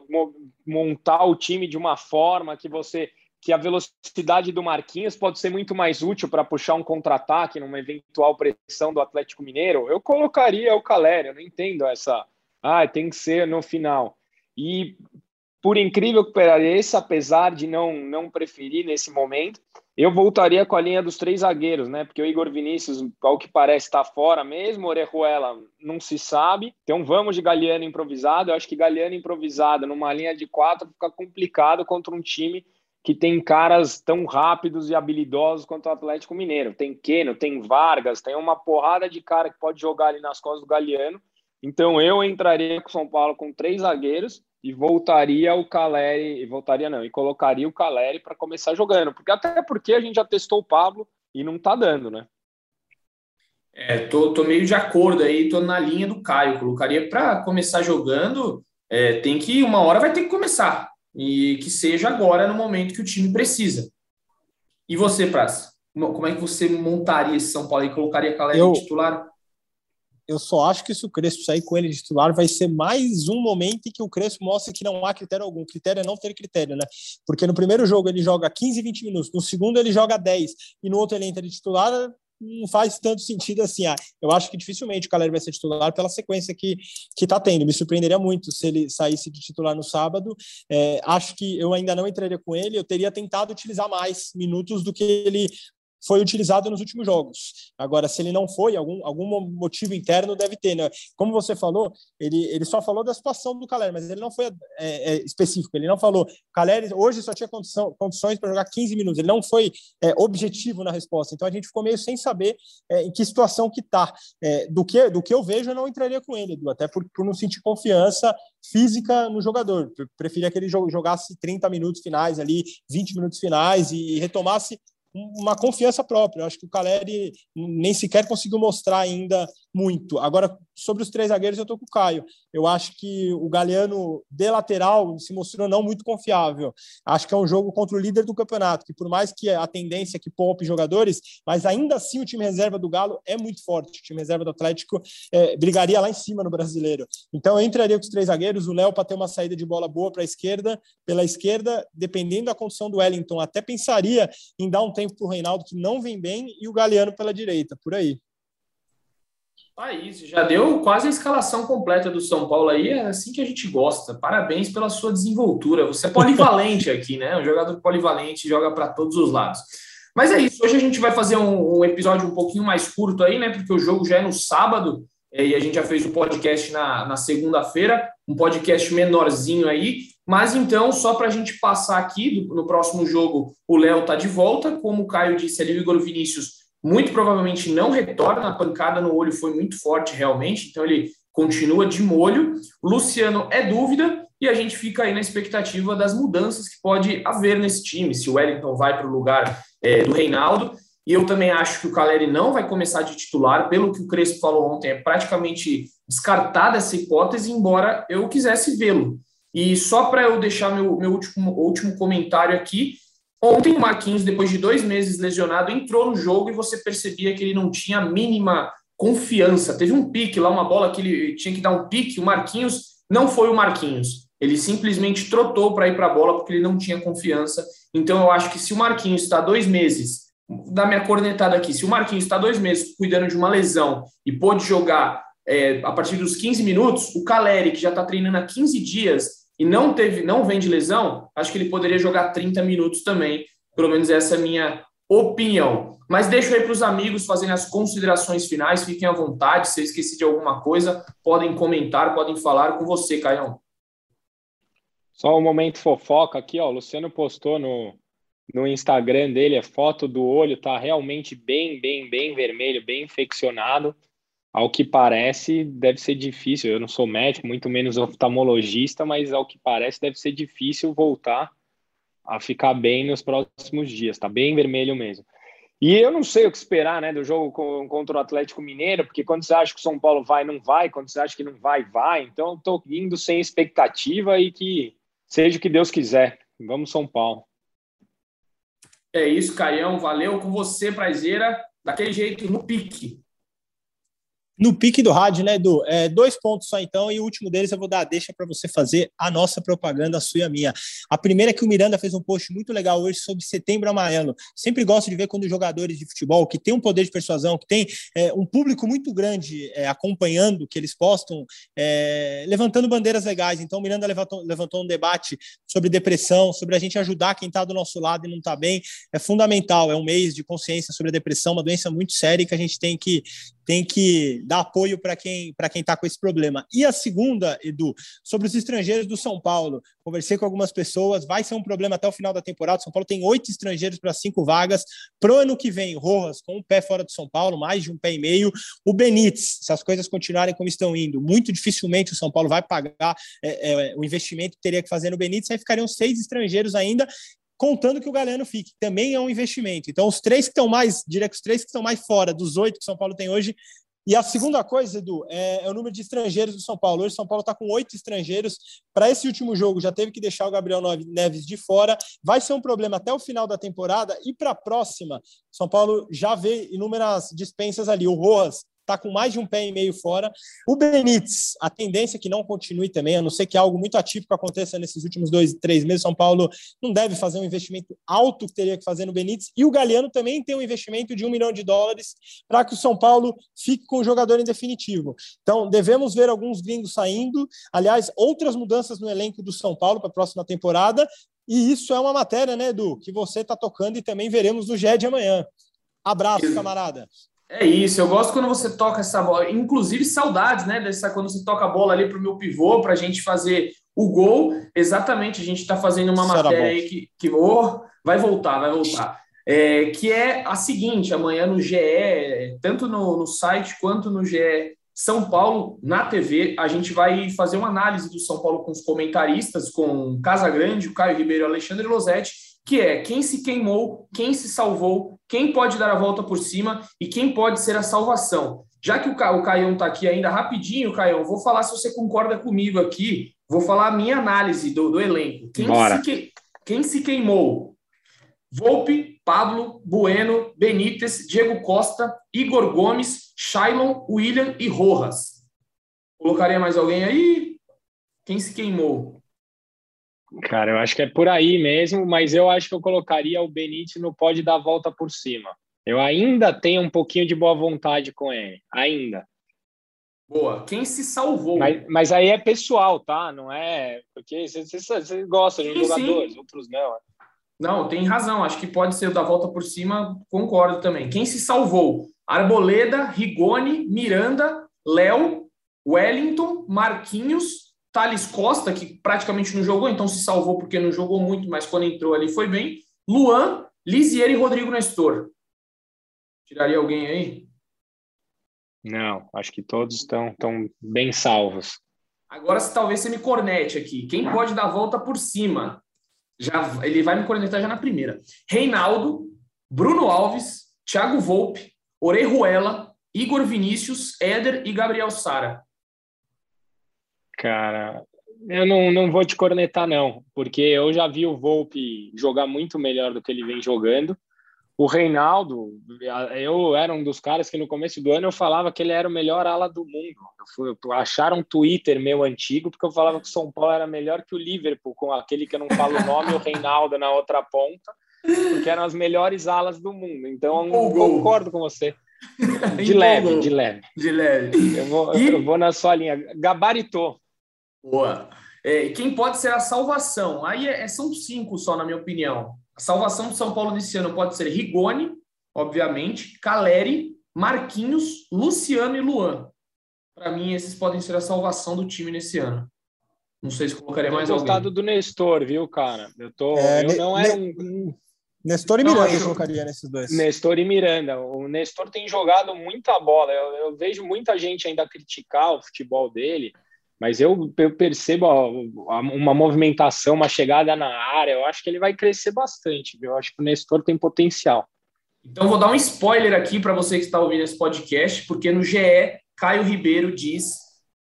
montar o time de uma forma que você que a velocidade do Marquinhos pode ser muito mais útil para puxar um contra-ataque numa eventual pressão do Atlético Mineiro, eu colocaria o Caleri. Eu não entendo essa. Ah, tem que ser no final. E por incrível que pareça, apesar de não, não preferir nesse momento, eu voltaria com a linha dos três zagueiros, né? Porque o Igor Vinícius, ao que parece, está fora mesmo, Orejuela não se sabe. Então vamos de Galeano improvisado. Eu acho que Galeano improvisado numa linha de quatro fica complicado contra um time que tem caras tão rápidos e habilidosos quanto o Atlético Mineiro. Tem Keno, tem Vargas, tem uma porrada de cara que pode jogar ali nas costas do Galeano. Então eu entraria com o São Paulo com três zagueiros e voltaria o Caleri, e voltaria não, e colocaria o Caleri para começar jogando, porque até porque a gente já testou o Pablo e não tá dando, né? É, tô, tô meio de acordo aí, tô na linha do Caio, colocaria para começar jogando, é, tem que uma hora vai ter que começar e que seja agora no momento que o time precisa. E você, Praça? Como é que você montaria esse São Paulo e colocaria Caleri eu, titular? Eu só acho que se o Crespo sair com ele de titular, vai ser mais um momento em que o Crespo mostra que não há critério algum. Critério é não ter critério, né? Porque no primeiro jogo ele joga 15, 20 minutos, no segundo ele joga 10 e no outro ele entra de titular, não faz tanto sentido assim. Ah, eu acho que dificilmente o Caleri vai ser titular pela sequência que que está tendo. Me surpreenderia muito se ele saísse de titular no sábado. É, acho que eu ainda não entraria com ele. Eu teria tentado utilizar mais minutos do que ele foi utilizado nos últimos jogos. Agora, se ele não foi, algum, algum motivo interno deve ter, né? Como você falou, ele, ele só falou da situação do Caleri, mas ele não foi é, é, específico, ele não falou. Caleri hoje só tinha condição, condições para jogar 15 minutos, ele não foi é, objetivo na resposta. Então a gente ficou meio sem saber é, em que situação que está. É, do, que, do que eu vejo, eu não entraria com ele, Edu, até por, por não sentir confiança física no jogador. Preferia que ele jogasse 30 minutos finais ali, 20 minutos finais e retomasse uma confiança própria. Eu acho que o Caleri nem sequer conseguiu mostrar ainda muito. Agora, sobre os três zagueiros, eu estou com o Caio. Eu acho que o Galeano, de lateral, se mostrou não muito confiável. Acho que é um jogo contra o líder do campeonato, que por mais que a tendência é que poupe jogadores, mas ainda assim o time reserva do Galo é muito forte. O time reserva do Atlético é, brigaria lá em cima no brasileiro. Então, eu entraria com os três zagueiros, o Léo para ter uma saída de bola boa para a esquerda, pela esquerda, dependendo da condição do Wellington, até pensaria em dar um tempo para o Reinaldo, que não vem bem, e o Galeano pela direita, por aí. Isso, já deu quase a escalação completa do São Paulo aí, é assim que a gente gosta. Parabéns pela sua desenvoltura. Você é polivalente aqui, né? Um jogador polivalente, joga para todos os lados. Mas é isso, hoje a gente vai fazer um, um, episódio um pouquinho mais curto aí, né? Porque o jogo já é no sábado é, e a gente já fez o podcast na, na segunda-feira, um podcast menorzinho aí. Mas então, só para a gente passar aqui, no próximo jogo, o Léo tá de volta. Como o Caio disse ali, o Igor Vinícius muito provavelmente não retorna, a pancada no olho foi muito forte realmente, então ele continua de molho. Luciano é dúvida, e a gente fica aí na expectativa das mudanças que pode haver nesse time, se o Wellington vai para o lugar é, do Reinaldo, e eu também acho que o Caleri não vai começar de titular, pelo que o Crespo falou ontem, é praticamente descartada essa hipótese, embora eu quisesse vê-lo. E só para eu deixar meu, meu último, último comentário aqui, ontem o Marquinhos, depois de dois meses lesionado, entrou no jogo e você percebia que ele não tinha a mínima confiança. Teve um pique lá, uma bola que ele tinha que dar um pique, o Marquinhos não foi o Marquinhos. Ele simplesmente trotou para ir para a bola porque ele não tinha confiança. Então eu acho que se o Marquinhos está dois meses da minha cornetada aqui. Se o Marquinhos está dois meses cuidando de uma lesão e pôde jogar é, a partir dos 15 minutos, o Caleri, que já está treinando há 15 dias e não teve, não vem de lesão, acho que ele poderia jogar 30 minutos também. Pelo menos essa é a minha opinião. Mas deixo aí para os amigos fazerem as considerações finais, fiquem à vontade. Se eu esqueci de alguma coisa, podem comentar, podem falar com você, Caião. Só um momento fofoca aqui, ó. O Luciano postou no, no Instagram dele, a foto do olho tá realmente bem, bem, bem vermelho, bem infeccionado. Ao que parece, deve ser difícil. Eu não sou médico, muito menos oftalmologista, mas ao que parece, deve ser difícil voltar a ficar bem nos próximos dias. Tá bem vermelho mesmo. E eu não sei o que esperar né, do jogo contra o Atlético Mineiro, porque quando você acha que o São Paulo vai, não vai, quando você acha que não vai, vai. Então, estou indo sem expectativa e que seja o que Deus quiser. Vamos, São Paulo. É isso, Caião. Valeu com você, Prazeira. Daquele jeito, no pique no pique do rádio, né, Edu? É, dois pontos só então, e o último deles eu vou dar deixa para você fazer a nossa propaganda, a sua e a minha. A primeira é que o Miranda fez um post muito legal hoje sobre setembro amarelo. Sempre gosto de ver quando jogadores de futebol que têm um poder de persuasão, que tem é, um público muito grande é, acompanhando que eles postam, é, levantando bandeiras legais. Então o Miranda levantou, levantou um debate sobre depressão, sobre a gente ajudar quem está do nosso lado e não está bem. É fundamental, é um mês de consciência sobre a depressão, uma doença muito séria que a gente tem que tem que dar apoio para quem para quem está com esse problema. E a segunda, Edu, sobre os estrangeiros do São Paulo. Conversei com algumas pessoas, vai ser um problema até o final da temporada. São Paulo tem oito estrangeiros para cinco vagas. Pro ano que vem, Rojas com um pé fora do São Paulo, mais de um pé e meio. O Benítez, se as coisas continuarem como estão indo, muito dificilmente o São Paulo vai pagar é, é, o investimento que teria que fazer no Benítez. Aí ficariam seis estrangeiros ainda contando que o Galeno fique. Também é um investimento. Então, os três que estão mais, diria que os três que estão mais fora dos oito que São Paulo tem hoje. E a segunda coisa, Edu, é, é o número de estrangeiros do São Paulo. Hoje, São Paulo está com oito estrangeiros. Para esse último jogo, já teve que deixar o Gabriel Neves de fora. Vai ser um problema até o final da temporada. E para a próxima, São Paulo já vê inúmeras dispensas ali. O Rojas está com mais de um pé e meio fora. O Benítez, a tendência é que não continue também, a não ser que algo muito atípico aconteça nesses últimos dois, três meses. São Paulo não deve fazer um investimento alto que teria que fazer no Benítez. E o Galeano também tem um investimento de um milhão de dólares para que o São Paulo fique com o jogador em definitivo. Então, devemos ver alguns gringos saindo. Aliás, outras mudanças no elenco do São Paulo para a próxima temporada. E isso é uma matéria, né, Edu, que você está tocando e também veremos no GED amanhã. Abraço, camarada. É isso, eu gosto quando você toca essa bola, inclusive saudades, né? Dessa quando você toca a bola ali para o meu pivô, para a gente fazer o gol. Exatamente, a gente está fazendo uma Isso matéria aí que, que oh, vai voltar, vai voltar. É, que é a seguinte: amanhã no GE, tanto no, no site quanto no GE São Paulo, na TV, a gente vai fazer uma análise do São Paulo com os comentaristas, com Casa Grande, o Caio Ribeiro e o Alexandre Losetti que é quem se queimou, quem se salvou, quem pode dar a volta por cima e quem pode ser a salvação. Já que o, Ca o Caião está aqui ainda rapidinho, Caião, vou falar se você concorda comigo aqui, vou falar a minha análise do, do elenco. Quem se, que, quem se queimou? Volpe, Pablo, Bueno, Benítez, Diego Costa, Igor Gomes, Shailon, William e Rojas. Colocaria mais alguém aí? Quem se queimou? Cara, eu acho que é por aí mesmo, mas eu acho que eu colocaria o Benítez no pode dar a volta por cima. Eu ainda tenho um pouquinho de boa vontade com ele, ainda. Boa. Quem se salvou? Mas, mas aí é pessoal, tá? Não é porque você, você, você gosta de um jogador, outros não. Não, tem razão. Acho que pode ser o da volta por cima. Concordo também. Quem se salvou? Arboleda, Rigoni, Miranda, Léo, Wellington, Marquinhos, Thales Costa, que praticamente não jogou, então se salvou porque não jogou muito, mas quando entrou ali foi bem. Luan, Lisier e Rodrigo Nestor. Tiraria alguém aí? Não, acho que todos estão, estão bem salvos. Agora, se talvez você me cornete aqui. Quem pode dar a volta por cima? Já, ele vai me cornetar já na primeira. Reinaldo, Bruno Alves, Thiago Volpe, Orejuela, Igor Vinícius, Éder e Gabriel Sara. Cara, eu não, não vou te cornetar, não, porque eu já vi o Volpe jogar muito melhor do que ele vem jogando. O Reinaldo, eu era um dos caras que no começo do ano eu falava que ele era o melhor ala do mundo. Eu fui, acharam um Twitter meu antigo, porque eu falava que o São Paulo era melhor que o Liverpool, com aquele que eu não falo o nome, o Reinaldo na outra ponta, porque eram as melhores alas do mundo. Então, eu concordo com você. De leve, de leve. De leve. Eu vou, e... eu vou na sua linha. Gabaritou. Boa. É, quem pode ser a salvação? Aí é, são cinco só, na minha opinião. A salvação do São Paulo nesse ano pode ser Rigoni, obviamente, Caleri, Marquinhos, Luciano e Luan. Para mim, esses podem ser a salvação do time nesse ano. Não sei se colocaria mais alguém. gostado do Nestor, viu, cara? Eu, tô, é, eu não era um... Nestor e Miranda não, eu colocaria nesses dois. Nestor e Miranda. O Nestor tem jogado muita bola. Eu, eu vejo muita gente ainda criticar o futebol dele. Mas eu, eu percebo uma movimentação, uma chegada na área. Eu acho que ele vai crescer bastante. Viu? Eu acho que o Nestor tem potencial. Então, vou dar um spoiler aqui para você que está ouvindo esse podcast, porque no GE, Caio Ribeiro diz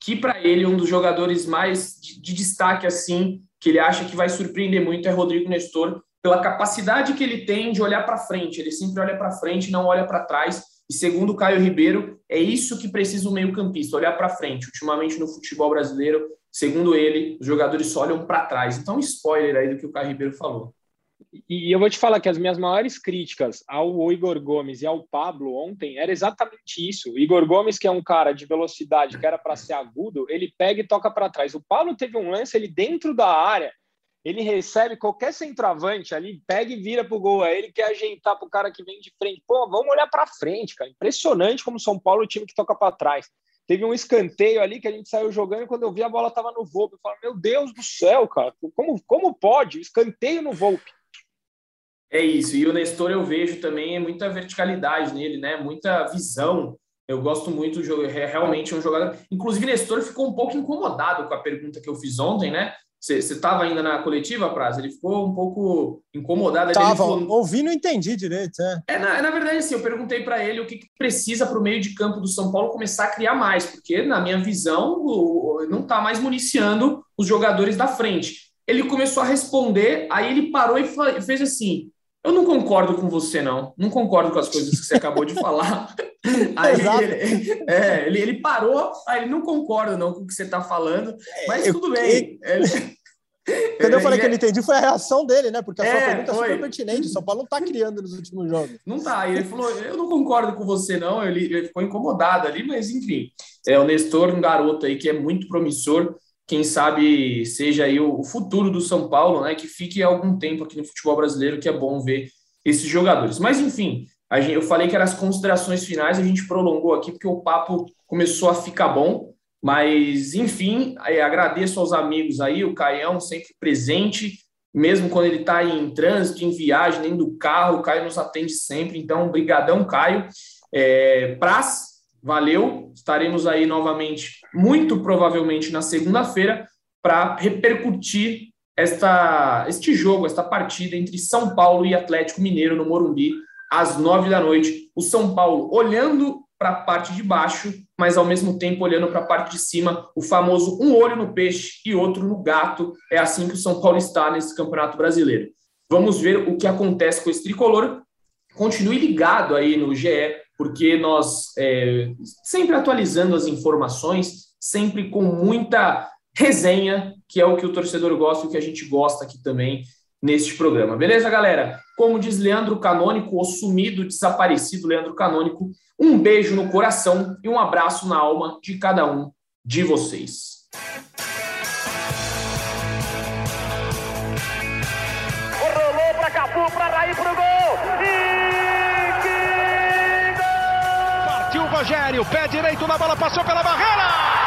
que para ele um dos jogadores mais de, de, destaque assim, que ele acha que vai surpreender muito é Rodrigo Nestor, pela capacidade que ele tem de olhar para frente. Ele sempre olha para frente, não olha para trás. E segundo Caio Ribeiro, é isso que precisa o meio-campista, olhar para frente. Ultimamente no futebol brasileiro, segundo ele, os jogadores só olham para trás. Então, spoiler aí do que o Caio Ribeiro falou. E eu vou te falar que as minhas maiores críticas ao Igor Gomes e ao Pablo ontem era exatamente isso. O Igor Gomes, que é um cara de velocidade, que era para ser agudo, ele pega e toca para trás. O Pablo teve um lance ele dentro da área, ele recebe qualquer centroavante ali, pega e vira pro gol. Aí ele quer ajeitar pro cara que vem de frente. Pô, vamos olhar para frente, cara. Impressionante como São Paulo é o time que toca para trás. Teve um escanteio ali que a gente saiu jogando e quando eu vi a bola tava no Volpe. Eu falei, meu Deus do céu, cara, como, como pode? Escanteio no Volpe. É isso. E o Nestor eu vejo também é muita verticalidade nele, né? Muita visão. Eu gosto muito, é realmente um jogador. Inclusive, Nestor ficou um pouco incomodado com a pergunta que eu fiz ontem, né? Você estava ainda na coletiva, Praz? Ele ficou um pouco incomodado. Estava, falou... ouvi não entendi direito. É, é na, na verdade, assim, eu perguntei para ele o que, que precisa para o meio de campo do São Paulo começar a criar mais, porque, na minha visão, o, não está mais municiando os jogadores da frente. Ele começou a responder, aí ele parou e fez assim: Eu não concordo com você, não. Não concordo com as coisas que você acabou de falar. [laughs] Aí ele, é, ele, ele, parou, aí ele não concorda não com o que você está falando, mas eu, tudo bem. Ele, [laughs] quando eu [laughs] falei que eu não entendi, foi a reação dele, né? Porque a sua é, pergunta foi. é super pertinente. O São Paulo não está criando nos últimos jogos. Não está. Ele falou: eu não concordo com você, não. Ele, ele, ficou incomodado ali, mas enfim. É o Nestor, um garoto aí que é muito promissor. Quem sabe seja aí o, futuro do São Paulo, né? Que fique algum tempo aqui no futebol brasileiro, que é bom ver esses jogadores. Mas enfim, Gente, eu falei que eram as considerações finais, a gente prolongou aqui porque o papo começou a ficar bom. Mas, enfim, agradeço aos amigos aí, o Caião sempre presente, mesmo quando ele está em trânsito, em viagem, dentro do carro, o Caio nos atende sempre. Então, brigadão, Caio. É, valeu. Estaremos aí novamente, muito provavelmente na segunda-feira, para repercutir esta, este jogo, esta partida entre São Paulo e Atlético Mineiro no Morumbi às nove da noite. O São Paulo olhando para a parte de baixo, mas ao mesmo tempo olhando para a parte de cima, o famoso um olho no peixe e outro no gato. É assim que o São Paulo está nesse Campeonato Brasileiro. Vamos ver o que acontece com esse tricolor. Continue ligado aí no GE, porque nós é, sempre atualizando as informações, sempre com muita resenha, que é o que o torcedor gosta o que a gente gosta aqui também neste programa. Beleza, galera? Como diz Leandro Canônico, o sumido, desaparecido Leandro Canônico, um beijo no coração e um abraço na alma de cada um de vocês. Rolou para Cafu, para Raí, pro gol! Rogério, pé direito na bola, passou pela barreira!